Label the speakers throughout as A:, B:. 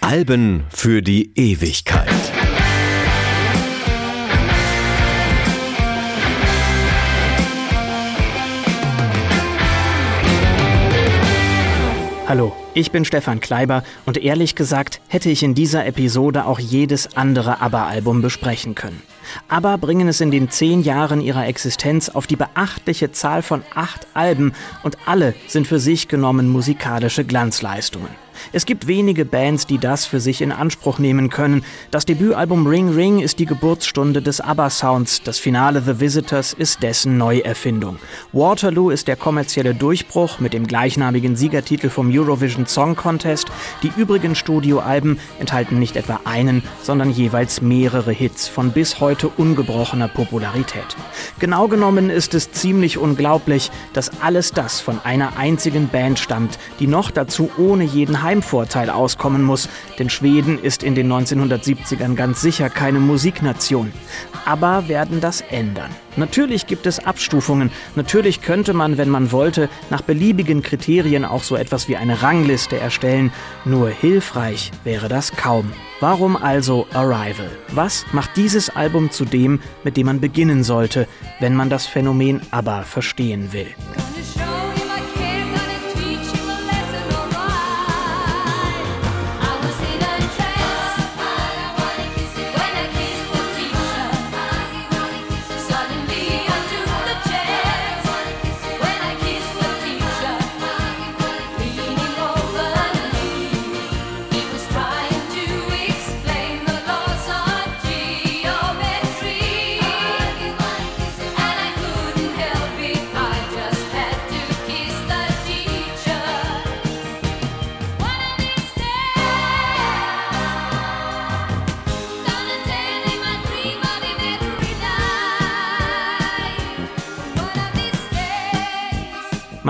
A: Alben für die Ewigkeit.
B: Hallo, ich bin Stefan Kleiber und ehrlich gesagt hätte ich in dieser Episode auch jedes andere ABBA-Album besprechen können. ABBA bringen es in den zehn Jahren ihrer Existenz auf die beachtliche Zahl von acht Alben und alle sind für sich genommen musikalische Glanzleistungen. Es gibt wenige Bands, die das für sich in Anspruch nehmen können. Das Debütalbum Ring Ring ist die Geburtsstunde des ABBA-Sounds. Das Finale The Visitors ist dessen Neuerfindung. Waterloo ist der kommerzielle Durchbruch mit dem gleichnamigen Siegertitel vom Eurovision Song Contest. Die übrigen Studioalben enthalten nicht etwa einen, sondern jeweils mehrere Hits von bis heute ungebrochener Popularität. Genau genommen ist es ziemlich unglaublich, dass alles das von einer einzigen Band stammt, die noch dazu ohne jeden Heimvorteil auskommen muss, denn Schweden ist in den 1970ern ganz sicher keine Musiknation. Aber werden das ändern. Natürlich gibt es Abstufungen. Natürlich könnte man, wenn man wollte, nach beliebigen Kriterien auch so etwas wie eine Rangliste erstellen. Nur hilfreich wäre das kaum. Warum also Arrival? Was macht dieses Album zu dem, mit dem man beginnen sollte, wenn man das Phänomen ABBA verstehen will?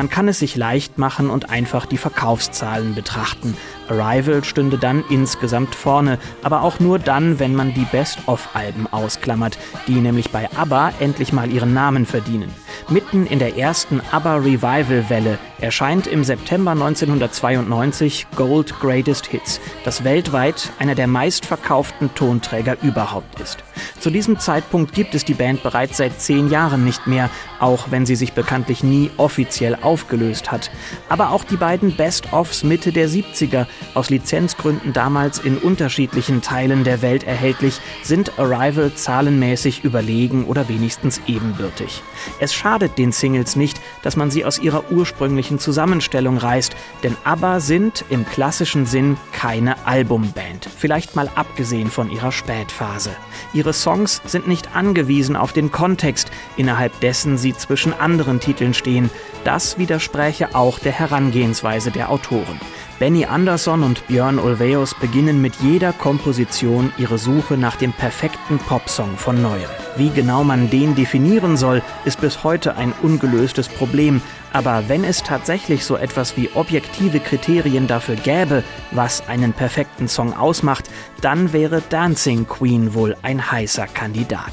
B: Man kann es sich leicht machen und einfach die Verkaufszahlen betrachten. Arrival stünde dann insgesamt vorne, aber auch nur dann, wenn man die Best-of-Alben ausklammert, die nämlich bei ABBA endlich mal ihren Namen verdienen. Mitten in der ersten ABBA-Revival-Welle erscheint im September 1992 Gold Greatest Hits, das weltweit einer der meistverkauften Tonträger überhaupt ist. Zu diesem Zeitpunkt gibt es die Band bereits seit zehn Jahren nicht mehr, auch wenn sie sich bekanntlich nie offiziell aufgelöst hat. Aber auch die beiden Best-ofs Mitte der 70er, aus Lizenzgründen damals in unterschiedlichen Teilen der Welt erhältlich, sind Arrival zahlenmäßig überlegen oder wenigstens ebenbürtig. Es schadet den Singles nicht, dass man sie aus ihrer ursprünglichen Zusammenstellung reißt, denn ABBA sind im klassischen Sinn keine Albumband, vielleicht mal abgesehen von ihrer Spätphase. Ihre Songs sind nicht angewiesen auf den Kontext, innerhalb dessen sie zwischen anderen Titeln stehen. Das widerspräche auch der Herangehensweise der Autoren. Benny Andersson und Björn Ulvaeus beginnen mit jeder Komposition ihre Suche nach dem perfekten Popsong von neuem. Wie genau man den definieren soll, ist bis heute ein ungelöstes Problem, aber wenn es tatsächlich so etwas wie objektive Kriterien dafür gäbe, was einen perfekten Song ausmacht, dann wäre Dancing Queen wohl ein heißer Kandidat.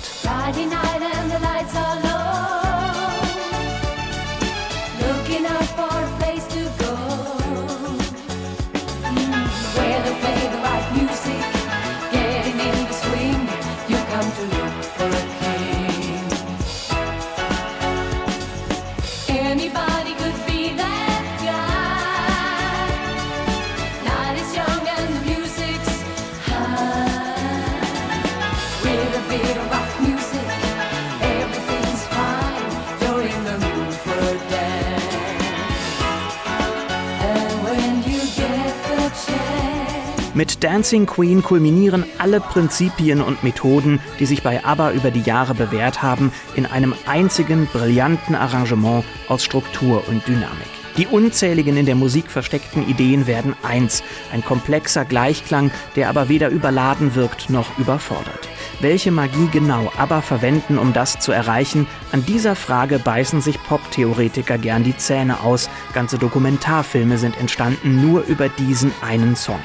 B: Mit Dancing Queen kulminieren alle Prinzipien und Methoden, die sich bei ABBA über die Jahre bewährt haben, in einem einzigen brillanten Arrangement aus Struktur und Dynamik. Die unzähligen in der Musik versteckten Ideen werden eins, ein komplexer Gleichklang, der aber weder überladen wirkt noch überfordert. Welche Magie genau ABBA verwenden, um das zu erreichen, an dieser Frage beißen sich Pop-Theoretiker gern die Zähne aus. Ganze Dokumentarfilme sind entstanden nur über diesen einen Song.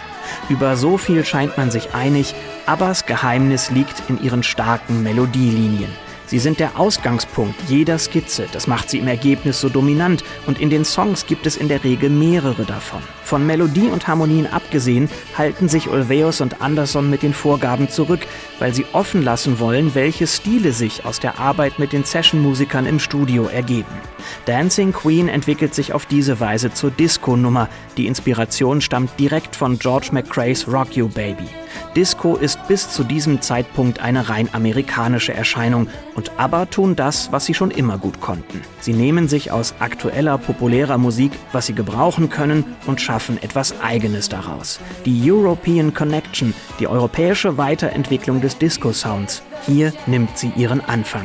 B: Über so viel scheint man sich einig, Abbas Geheimnis liegt in ihren starken Melodielinien. Sie sind der Ausgangspunkt jeder Skizze. Das macht sie im Ergebnis so dominant. Und in den Songs gibt es in der Regel mehrere davon. Von Melodie und Harmonien abgesehen halten sich Ulveus und Anderson mit den Vorgaben zurück, weil sie offen lassen wollen, welche Stile sich aus der Arbeit mit den Session-Musikern im Studio ergeben. Dancing Queen entwickelt sich auf diese Weise zur Disco-Nummer. Die Inspiration stammt direkt von George McCrae's Rock You Baby. Disco ist bis zu diesem Zeitpunkt eine rein amerikanische Erscheinung und ABBA tun das, was sie schon immer gut konnten. Sie nehmen sich aus aktueller, populärer Musik, was sie gebrauchen können und schaffen etwas Eigenes daraus. Die European Connection, die europäische Weiterentwicklung des Disco-Sounds. Hier nimmt sie ihren Anfang.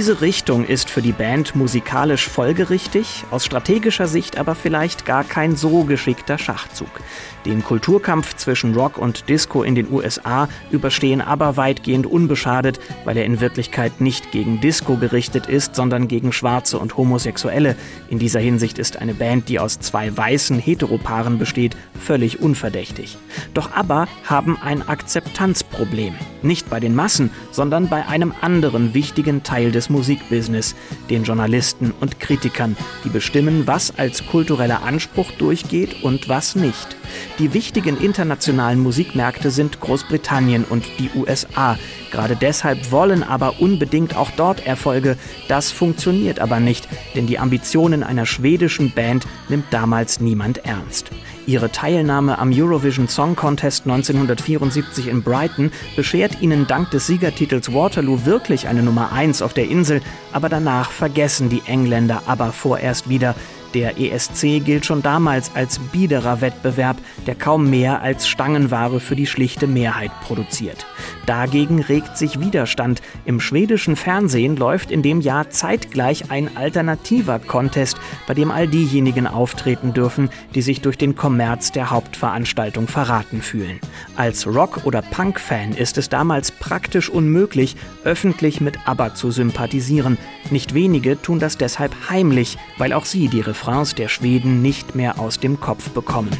B: Diese Richtung ist für die Band musikalisch folgerichtig, aus strategischer Sicht aber vielleicht gar kein so geschickter Schachzug. Den Kulturkampf zwischen Rock und Disco in den USA überstehen aber weitgehend unbeschadet, weil er in Wirklichkeit nicht gegen Disco gerichtet ist, sondern gegen Schwarze und Homosexuelle. In dieser Hinsicht ist eine Band, die aus zwei weißen Heteropaaren besteht, völlig unverdächtig. Doch ABBA haben ein Akzeptanzproblem. Nicht bei den Massen, sondern bei einem anderen wichtigen Teil des Musikbusiness, den Journalisten und Kritikern, die bestimmen, was als kultureller Anspruch durchgeht und was nicht. Die wichtigen internationalen Musikmärkte sind Großbritannien und die USA. Gerade deshalb wollen aber unbedingt auch dort Erfolge. Das funktioniert aber nicht, denn die Ambitionen einer schwedischen Band nimmt damals niemand ernst. Ihre Teilnahme am Eurovision Song Contest 1974 in Brighton beschert ihnen dank des Siegertitels Waterloo wirklich eine Nummer 1 auf der Insel, aber danach vergessen die Engländer aber vorerst wieder, der ESC gilt schon damals als biederer Wettbewerb, der kaum mehr als Stangenware für die schlichte Mehrheit produziert. Dagegen regt sich Widerstand. Im schwedischen Fernsehen läuft in dem Jahr zeitgleich ein alternativer Contest, bei dem all diejenigen auftreten dürfen, die sich durch den Kommerz der Hauptveranstaltung verraten fühlen. Als Rock- oder Punk-Fan ist es damals praktisch unmöglich, öffentlich mit ABBA zu sympathisieren. Nicht wenige tun das deshalb heimlich, weil auch sie die Refrains der Schweden nicht mehr aus dem Kopf bekommen.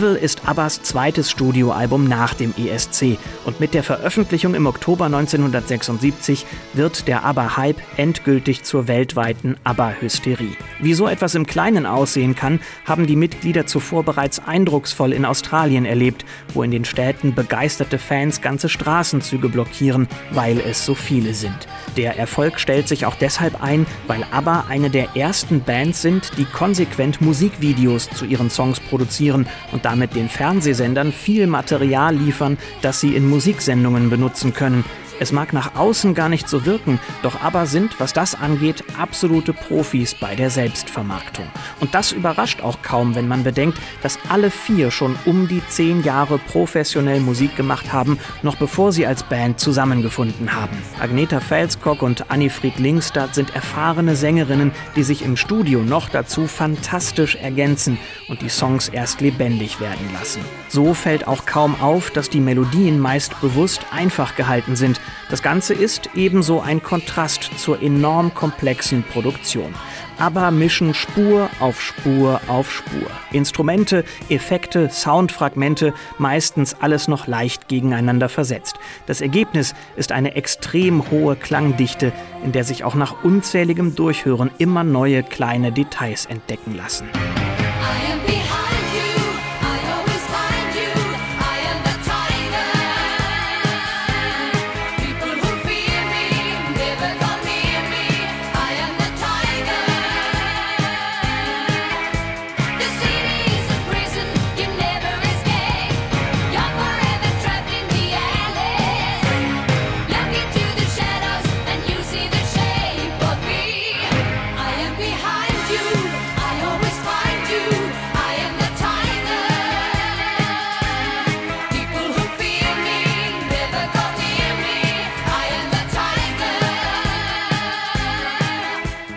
B: Arrival ist Abbas zweites Studioalbum nach dem ESC und mit der Veröffentlichung im Oktober 1976 wird der ABBA-Hype endgültig zur weltweiten ABBA-Hysterie. Wie so etwas im Kleinen aussehen kann, haben die Mitglieder zuvor bereits eindrucksvoll in Australien erlebt, wo in den Städten begeisterte Fans ganze Straßenzüge blockieren, weil es so viele sind. Der Erfolg stellt sich auch deshalb ein, weil ABBA eine der ersten Bands sind, die konsequent Musikvideos zu ihren Songs produzieren und damit den Fernsehsendern viel Material liefern, das sie in Musiksendungen benutzen können. Es mag nach außen gar nicht so wirken, doch aber sind, was das angeht, absolute Profis bei der Selbstvermarktung. Und das überrascht auch kaum, wenn man bedenkt, dass alle vier schon um die zehn Jahre professionell Musik gemacht haben, noch bevor sie als Band zusammengefunden haben. Agneta Felskog und Annifried Lingstad sind erfahrene Sängerinnen, die sich im Studio noch dazu fantastisch ergänzen und die Songs erst lebendig werden lassen. So fällt auch kaum auf, dass die Melodien meist bewusst einfach gehalten sind. Das Ganze ist ebenso ein Kontrast zur enorm komplexen Produktion. Aber mischen Spur auf Spur auf Spur. Instrumente, Effekte, Soundfragmente, meistens alles noch leicht gegeneinander versetzt. Das Ergebnis ist eine extrem hohe Klangdichte, in der sich auch nach unzähligem Durchhören immer neue kleine Details entdecken lassen.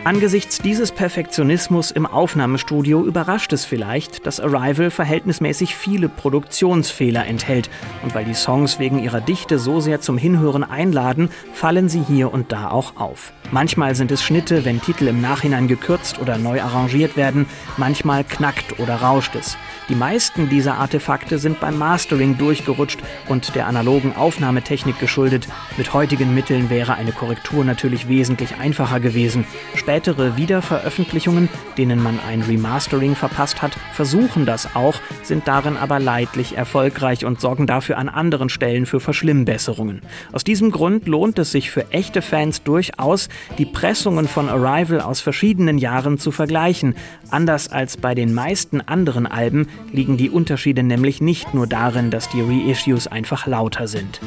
B: Angesichts dieses Perfektionismus im Aufnahmestudio überrascht es vielleicht, dass Arrival verhältnismäßig viele Produktionsfehler enthält. Und weil die Songs wegen ihrer Dichte so sehr zum Hinhören einladen, fallen sie hier und da auch auf. Manchmal sind es Schnitte, wenn Titel im Nachhinein gekürzt oder neu arrangiert werden, manchmal knackt oder rauscht es. Die meisten dieser Artefakte sind beim Mastering durchgerutscht und der analogen Aufnahmetechnik geschuldet. Mit heutigen Mitteln wäre eine Korrektur natürlich wesentlich einfacher gewesen. Spätere Wiederveröffentlichungen, denen man ein Remastering verpasst hat, versuchen das auch, sind darin aber leidlich erfolgreich und sorgen dafür an anderen Stellen für Verschlimmbesserungen. Aus diesem Grund lohnt es sich für echte Fans durchaus, die Pressungen von Arrival aus verschiedenen Jahren zu vergleichen. Anders als bei den meisten anderen Alben liegen die Unterschiede nämlich nicht nur darin, dass die Reissues einfach lauter sind.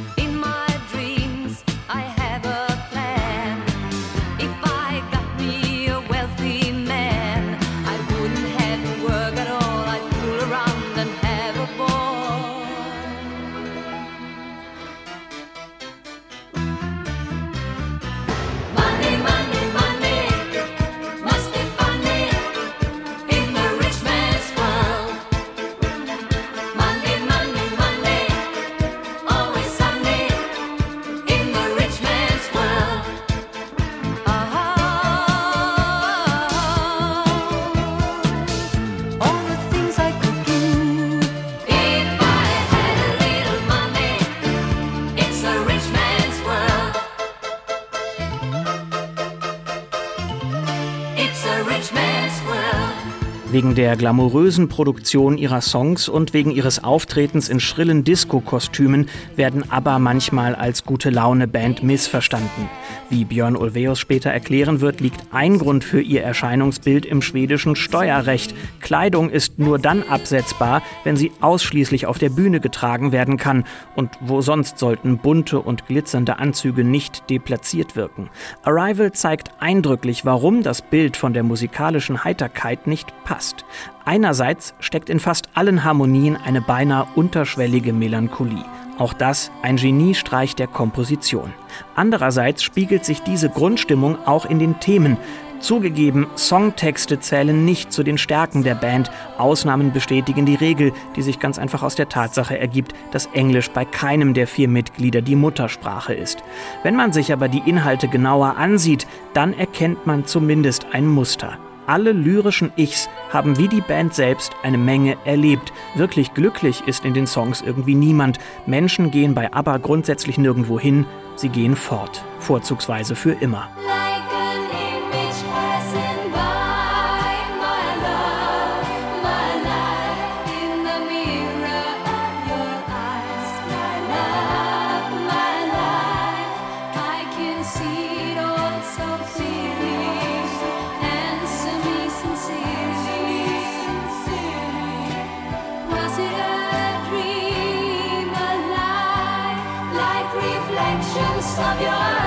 B: Wegen der glamourösen Produktion ihrer Songs und wegen ihres Auftretens in schrillen Disco-Kostümen werden ABBA manchmal als gute Laune-Band missverstanden. Wie Björn Ulvaeus später erklären wird, liegt ein Grund für ihr Erscheinungsbild im schwedischen Steuerrecht. Kleidung ist nur dann absetzbar, wenn sie ausschließlich auf der Bühne getragen werden kann. Und wo sonst sollten bunte und glitzernde Anzüge nicht deplatziert wirken. Arrival zeigt eindrücklich, warum das Bild von der musikalischen Heiterkeit nicht passt passt. Einerseits steckt in fast allen Harmonien eine beinahe unterschwellige Melancholie. Auch das ein Geniestreich der Komposition. Andererseits spiegelt sich diese Grundstimmung auch in den Themen. Zugegeben, Songtexte zählen nicht zu den Stärken der Band. Ausnahmen bestätigen die Regel, die sich ganz einfach aus der Tatsache ergibt, dass Englisch bei keinem der vier Mitglieder die Muttersprache ist. Wenn man sich aber die Inhalte genauer ansieht, dann erkennt man zumindest ein Muster. Alle lyrischen Ichs haben wie die Band selbst eine Menge erlebt. Wirklich glücklich ist in den Songs irgendwie niemand. Menschen gehen bei ABBA grundsätzlich nirgendwo hin, sie gehen fort, vorzugsweise für immer. of your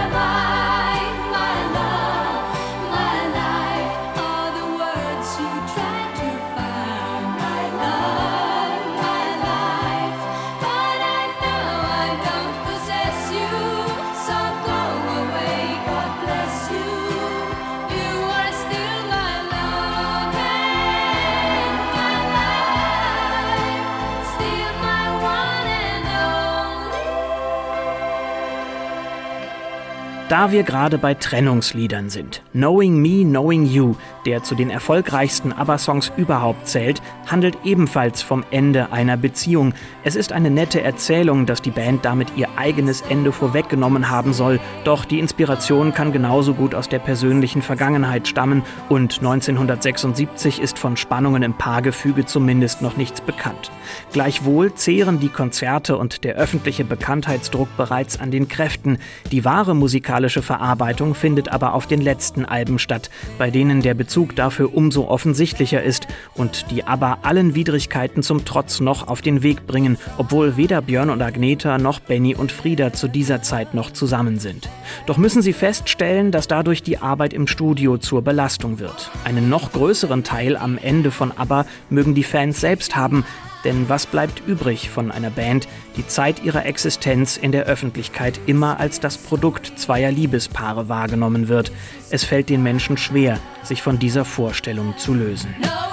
B: Da wir gerade bei Trennungsliedern sind. Knowing Me, Knowing You, der zu den erfolgreichsten ABBA-Songs überhaupt zählt, handelt ebenfalls vom Ende einer Beziehung. Es ist eine nette Erzählung, dass die Band damit ihr eigenes Ende vorweggenommen haben soll. Doch die Inspiration kann genauso gut aus der persönlichen Vergangenheit stammen und 1976 ist von Spannungen im Paargefüge zumindest noch nichts bekannt. Gleichwohl zehren die Konzerte und der öffentliche Bekanntheitsdruck bereits an den Kräften. Die wahre musikalische musikalische Verarbeitung findet aber auf den letzten Alben statt, bei denen der Bezug dafür umso offensichtlicher ist und die aber allen Widrigkeiten zum Trotz noch auf den Weg bringen, obwohl weder Björn und Agneta noch Benny und Frieda zu dieser Zeit noch zusammen sind. Doch müssen sie feststellen, dass dadurch die Arbeit im Studio zur Belastung wird. Einen noch größeren Teil am Ende von ABBA mögen die Fans selbst haben, denn was bleibt übrig von einer Band, die Zeit ihrer Existenz in der Öffentlichkeit immer als das Produkt zweier Liebespaare wahrgenommen wird? Es fällt den Menschen schwer, sich von dieser Vorstellung zu lösen. No.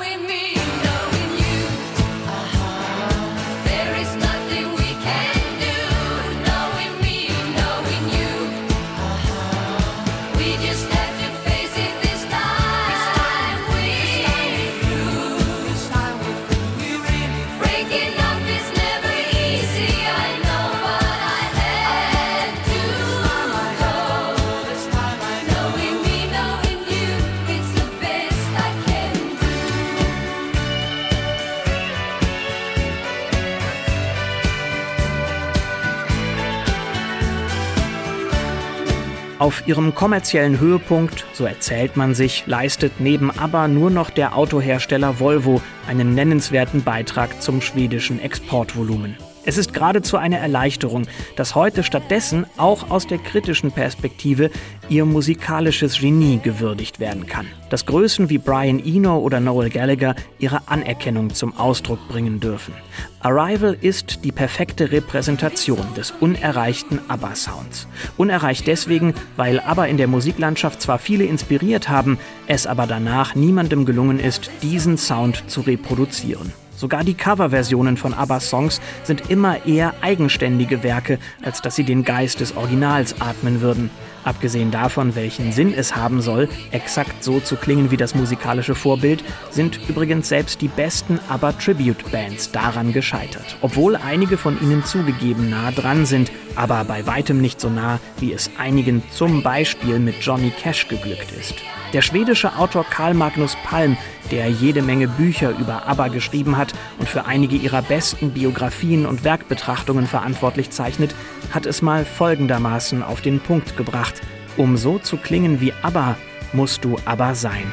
B: Auf ihrem kommerziellen Höhepunkt, so erzählt man sich, leistet neben ABBA nur noch der Autohersteller Volvo einen nennenswerten Beitrag zum schwedischen Exportvolumen. Es ist geradezu eine Erleichterung, dass heute stattdessen auch aus der kritischen Perspektive ihr musikalisches Genie gewürdigt werden kann. Dass Größen wie Brian Eno oder Noel Gallagher ihre Anerkennung zum Ausdruck bringen dürfen. Arrival ist die perfekte Repräsentation des unerreichten ABBA-Sounds. Unerreicht deswegen, weil ABBA in der Musiklandschaft zwar viele inspiriert haben, es aber danach niemandem gelungen ist, diesen Sound zu reproduzieren. Sogar die Coverversionen von ABBA-Songs sind immer eher eigenständige Werke, als dass sie den Geist des Originals atmen würden. Abgesehen davon, welchen Sinn es haben soll, exakt so zu klingen wie das musikalische Vorbild, sind übrigens selbst die besten ABBA-Tribute-Bands daran gescheitert. Obwohl einige von ihnen zugegeben nah dran sind, aber bei weitem nicht so nah, wie es einigen zum Beispiel mit Johnny Cash geglückt ist. Der schwedische Autor Karl Magnus Palm, der jede Menge Bücher über ABBA geschrieben hat und für einige ihrer besten Biografien und Werkbetrachtungen verantwortlich zeichnet, hat es mal folgendermaßen auf den Punkt gebracht. Um so zu klingen wie ABBA, musst du ABBA sein.